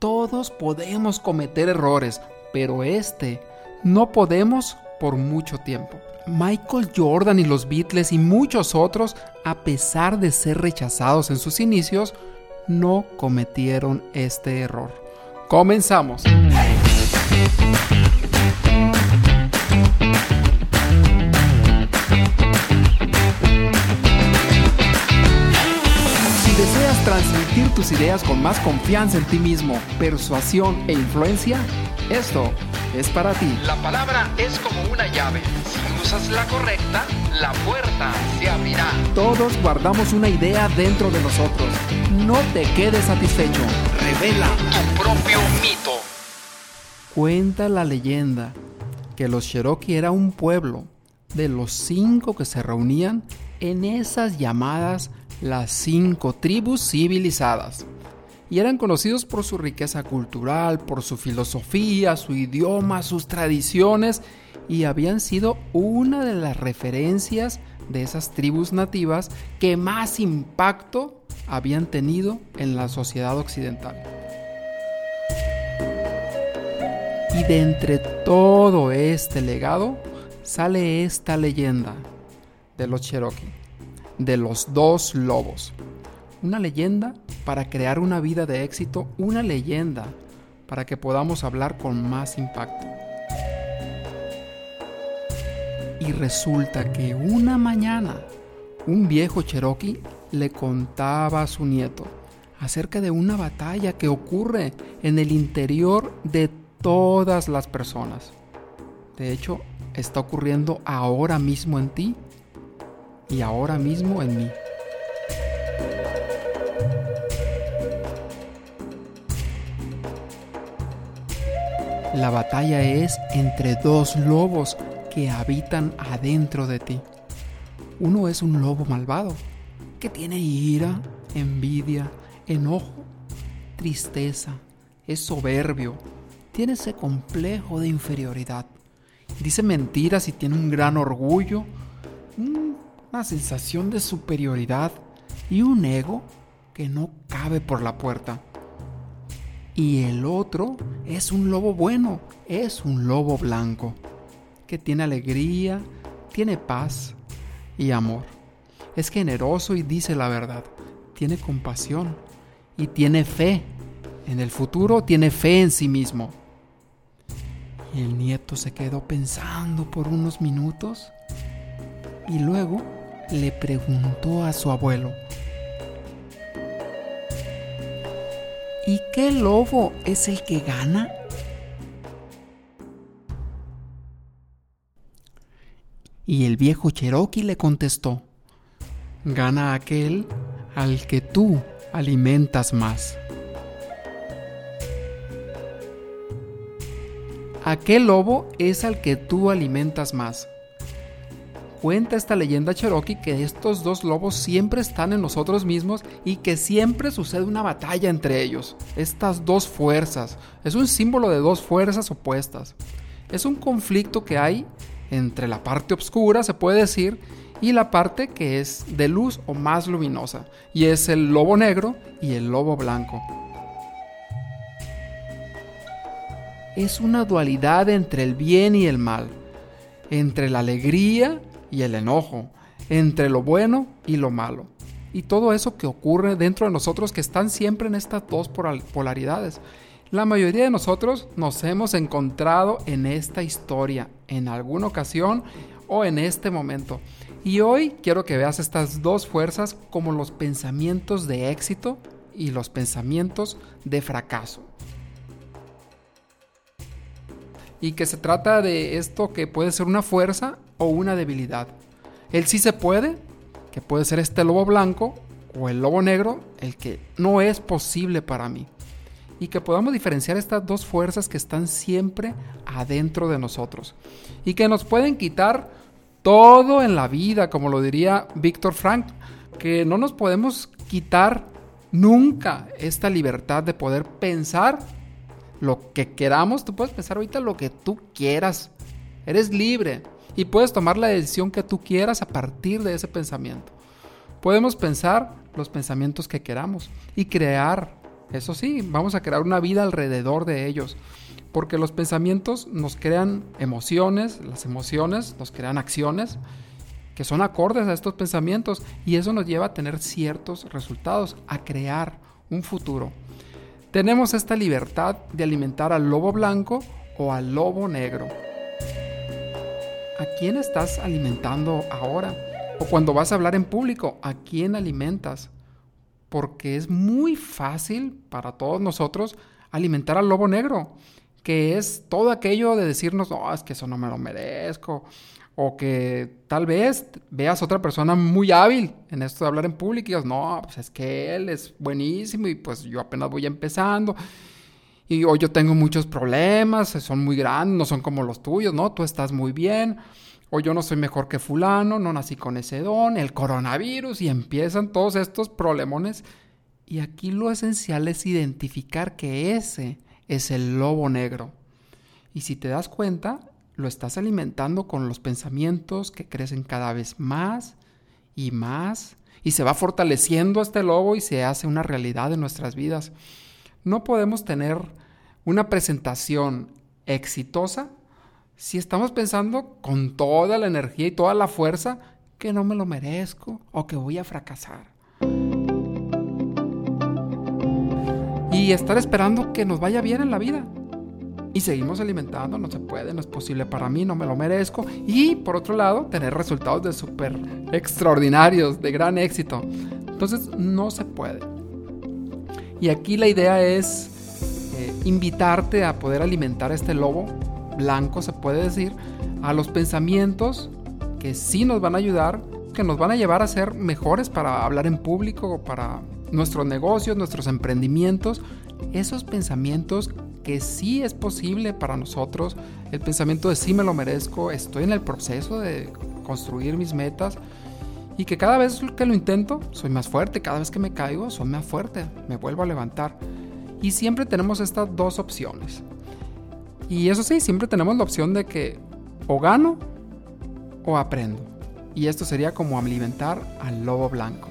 Todos podemos cometer errores, pero este no podemos por mucho tiempo. Michael Jordan y los Beatles y muchos otros, a pesar de ser rechazados en sus inicios, no cometieron este error. Comenzamos. Transmitir tus ideas con más confianza en ti mismo, persuasión e influencia, esto es para ti. La palabra es como una llave. Si usas la correcta, la puerta se abrirá. Todos guardamos una idea dentro de nosotros. No te quedes satisfecho. Revela Tu propio mito. Cuenta la leyenda que los Cherokee era un pueblo de los cinco que se reunían en esas llamadas las cinco tribus civilizadas. Y eran conocidos por su riqueza cultural, por su filosofía, su idioma, sus tradiciones, y habían sido una de las referencias de esas tribus nativas que más impacto habían tenido en la sociedad occidental. Y de entre todo este legado sale esta leyenda de los Cherokee, de los dos lobos. Una leyenda para crear una vida de éxito, una leyenda para que podamos hablar con más impacto. Y resulta que una mañana un viejo Cherokee le contaba a su nieto acerca de una batalla que ocurre en el interior de todas las personas. De hecho, está ocurriendo ahora mismo en ti y ahora mismo en mí. La batalla es entre dos lobos que habitan adentro de ti. Uno es un lobo malvado, que tiene ira, envidia, enojo, tristeza, es soberbio, tiene ese complejo de inferioridad. Dice mentiras y tiene un gran orgullo, una sensación de superioridad y un ego que no cabe por la puerta. Y el otro es un lobo bueno, es un lobo blanco, que tiene alegría, tiene paz y amor. Es generoso y dice la verdad, tiene compasión y tiene fe. En el futuro tiene fe en sí mismo. Y el nieto se quedó pensando por unos minutos y luego le preguntó a su abuelo, ¿y qué lobo es el que gana? Y el viejo Cherokee le contestó, gana aquel al que tú alimentas más. Aquel lobo es al que tú alimentas más. Cuenta esta leyenda cherokee que estos dos lobos siempre están en nosotros mismos y que siempre sucede una batalla entre ellos. Estas dos fuerzas. Es un símbolo de dos fuerzas opuestas. Es un conflicto que hay entre la parte oscura, se puede decir, y la parte que es de luz o más luminosa. Y es el lobo negro y el lobo blanco. Es una dualidad entre el bien y el mal, entre la alegría y el enojo, entre lo bueno y lo malo. Y todo eso que ocurre dentro de nosotros que están siempre en estas dos polaridades. La mayoría de nosotros nos hemos encontrado en esta historia en alguna ocasión o en este momento. Y hoy quiero que veas estas dos fuerzas como los pensamientos de éxito y los pensamientos de fracaso. Y que se trata de esto que puede ser una fuerza o una debilidad. El sí se puede, que puede ser este lobo blanco o el lobo negro, el que no es posible para mí. Y que podamos diferenciar estas dos fuerzas que están siempre adentro de nosotros. Y que nos pueden quitar todo en la vida, como lo diría Víctor Frank, que no nos podemos quitar nunca esta libertad de poder pensar lo que queramos. Tú puedes pensar ahorita lo que tú quieras. Eres libre y puedes tomar la decisión que tú quieras a partir de ese pensamiento. Podemos pensar los pensamientos que queramos y crear Eso sí, vamos a crear una vida alrededor de ellos. Porque los pensamientos nos crean emociones, las emociones nos crean acciones que son acordes a estos pensamientos y eso nos lleva a tener ciertos resultados, a crear un futuro. Tenemos esta libertad de alimentar al lobo blanco o al lobo negro. ¿A quién estás alimentando ahora? O cuando vas a hablar en público, ¿a quién alimentas? Porque es muy fácil para todos nosotros alimentar al lobo negro, que es todo aquello de decirnos, no, es que eso no me lo merezco, o que tal vez veas otra persona muy hábil en esto de hablar en público y digas, no, pues es que él es buenísimo y pues yo apenas voy empezando. Y hoy yo tengo muchos problemas, son muy grandes, no son como los tuyos, ¿no? Tú estás muy bien. O yo no soy mejor que fulano, no nací con ese don, el coronavirus y empiezan todos estos problemones. Y aquí lo esencial es identificar que ese es el lobo negro. Y si te das cuenta, lo estás alimentando con los pensamientos que crecen cada vez más y más y se va fortaleciendo este lobo y se hace una realidad en nuestras vidas. No podemos tener una presentación exitosa si estamos pensando con toda la energía y toda la fuerza que no me lo merezco o que voy a fracasar. Y estar esperando que nos vaya bien en la vida y seguimos alimentando, no se puede, no es posible para mí, no me lo merezco. Y por otro lado, tener resultados de súper extraordinarios, de gran éxito. Entonces, no se puede. Y aquí la idea es eh, invitarte a poder alimentar este lobo blanco, se puede decir, a los pensamientos que sí nos van a ayudar, que nos van a llevar a ser mejores para hablar en público, para nuestros negocios, nuestros emprendimientos. Esos pensamientos que sí es posible para nosotros, el pensamiento de sí me lo merezco, estoy en el proceso de construir mis metas y que cada vez que lo intento soy más fuerte, cada vez que me caigo soy más fuerte, me vuelvo a levantar. Y siempre tenemos estas dos opciones. Y eso sí, siempre tenemos la opción de que o gano o aprendo. Y esto sería como alimentar al lobo blanco.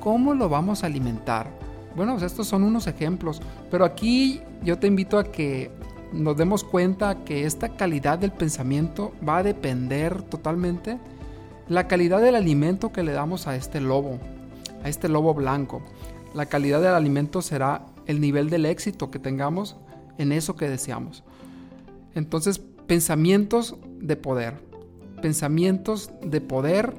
¿Cómo lo vamos a alimentar? Bueno, pues estos son unos ejemplos, pero aquí yo te invito a que nos demos cuenta que esta calidad del pensamiento va a depender totalmente la calidad del alimento que le damos a este lobo, a este lobo blanco. La calidad del alimento será el nivel del éxito que tengamos en eso que deseamos. Entonces, pensamientos de poder, pensamientos de poder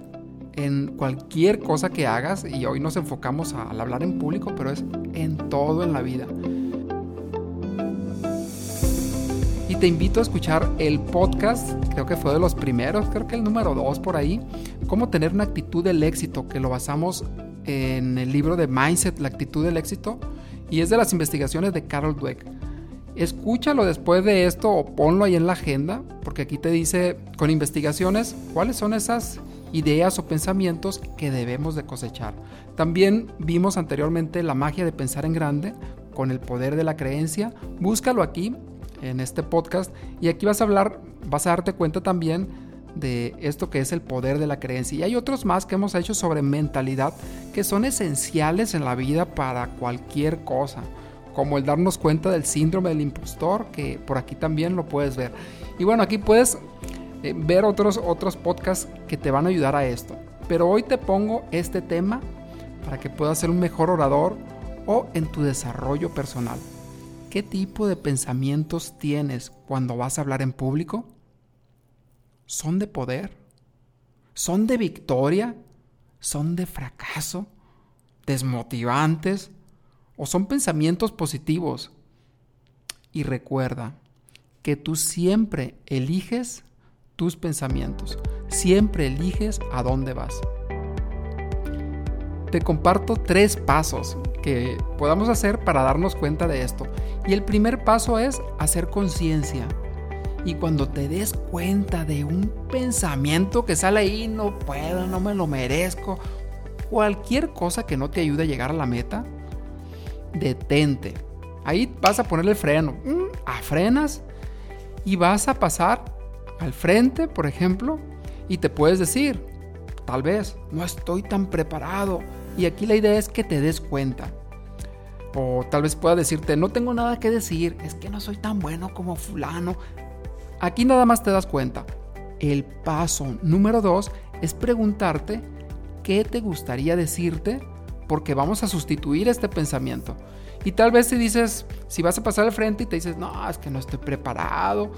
en cualquier cosa que hagas y hoy nos enfocamos al hablar en público, pero es en todo en la vida. Te invito a escuchar el podcast, creo que fue de los primeros, creo que el número dos por ahí, cómo tener una actitud del éxito, que lo basamos en el libro de Mindset, la actitud del éxito, y es de las investigaciones de Carol Dweck. Escúchalo después de esto o ponlo ahí en la agenda, porque aquí te dice con investigaciones cuáles son esas ideas o pensamientos que debemos de cosechar. También vimos anteriormente la magia de pensar en grande con el poder de la creencia. Búscalo aquí en este podcast y aquí vas a hablar, vas a darte cuenta también de esto que es el poder de la creencia. Y hay otros más que hemos hecho sobre mentalidad que son esenciales en la vida para cualquier cosa, como el darnos cuenta del síndrome del impostor, que por aquí también lo puedes ver. Y bueno, aquí puedes eh, ver otros, otros podcasts que te van a ayudar a esto. Pero hoy te pongo este tema para que puedas ser un mejor orador o en tu desarrollo personal. ¿Qué tipo de pensamientos tienes cuando vas a hablar en público? ¿Son de poder? ¿Son de victoria? ¿Son de fracaso? ¿Desmotivantes? ¿O son pensamientos positivos? Y recuerda que tú siempre eliges tus pensamientos. Siempre eliges a dónde vas. Te comparto tres pasos que podamos hacer para darnos cuenta de esto. Y el primer paso es hacer conciencia. Y cuando te des cuenta de un pensamiento que sale ahí, no puedo, no me lo merezco, cualquier cosa que no te ayude a llegar a la meta, detente. Ahí vas a ponerle freno, mm, a frenas y vas a pasar al frente, por ejemplo, y te puedes decir, tal vez, no estoy tan preparado. Y aquí la idea es que te des cuenta. O tal vez pueda decirte, no tengo nada que decir, es que no soy tan bueno como fulano. Aquí nada más te das cuenta. El paso número dos es preguntarte qué te gustaría decirte porque vamos a sustituir este pensamiento. Y tal vez si dices, si vas a pasar al frente y te dices, no, es que no estoy preparado.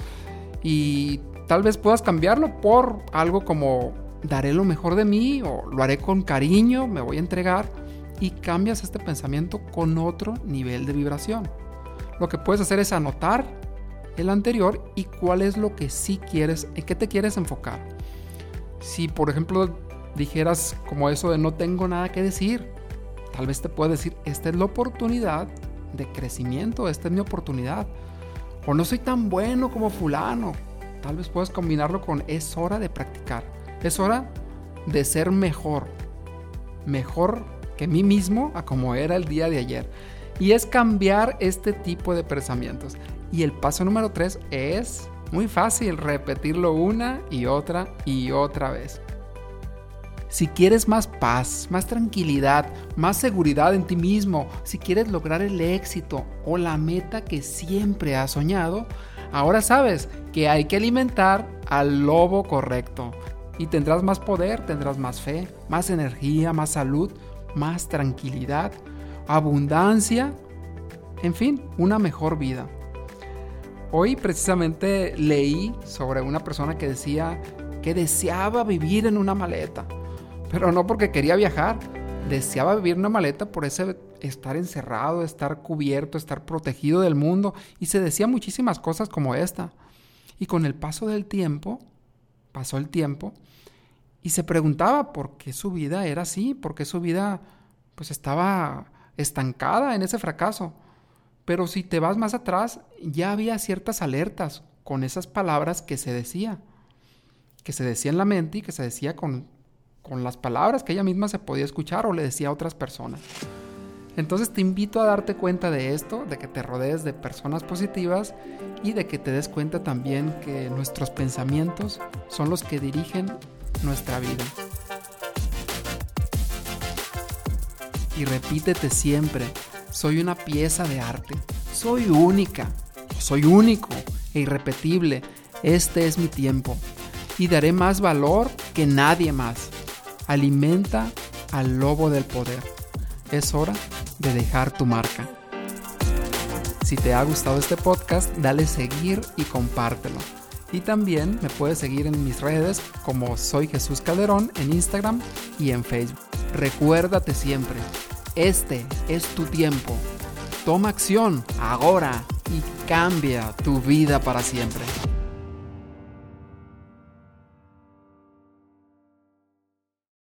Y tal vez puedas cambiarlo por algo como, daré lo mejor de mí o lo haré con cariño, me voy a entregar. Y cambias este pensamiento con otro nivel de vibración. Lo que puedes hacer es anotar el anterior y cuál es lo que sí quieres, en qué te quieres enfocar. Si por ejemplo dijeras como eso de no tengo nada que decir, tal vez te pueda decir, esta es la oportunidad de crecimiento, esta es mi oportunidad. O no soy tan bueno como fulano. Tal vez puedas combinarlo con es hora de practicar. Es hora de ser mejor. Mejor que mí mismo a como era el día de ayer. Y es cambiar este tipo de pensamientos. Y el paso número tres es muy fácil, repetirlo una y otra y otra vez. Si quieres más paz, más tranquilidad, más seguridad en ti mismo, si quieres lograr el éxito o la meta que siempre has soñado, ahora sabes que hay que alimentar al lobo correcto. Y tendrás más poder, tendrás más fe, más energía, más salud, más tranquilidad, abundancia, en fin, una mejor vida. Hoy precisamente leí sobre una persona que decía que deseaba vivir en una maleta pero no porque quería viajar. Deseaba vivir una maleta por ese estar encerrado, estar cubierto, estar protegido del mundo. Y se decía muchísimas cosas como esta. Y con el paso del tiempo, pasó el tiempo, y se preguntaba por qué su vida era así, por qué su vida pues estaba estancada en ese fracaso. Pero si te vas más atrás, ya había ciertas alertas con esas palabras que se decía, que se decía en la mente y que se decía con con las palabras que ella misma se podía escuchar o le decía a otras personas. Entonces te invito a darte cuenta de esto, de que te rodees de personas positivas y de que te des cuenta también que nuestros pensamientos son los que dirigen nuestra vida. Y repítete siempre, soy una pieza de arte, soy única, soy único e irrepetible, este es mi tiempo y daré más valor que nadie más alimenta al lobo del poder. Es hora de dejar tu marca. Si te ha gustado este podcast, dale seguir y compártelo. Y también me puedes seguir en mis redes como Soy Jesús Calderón en Instagram y en Facebook. Recuérdate siempre, este es tu tiempo. Toma acción ahora y cambia tu vida para siempre.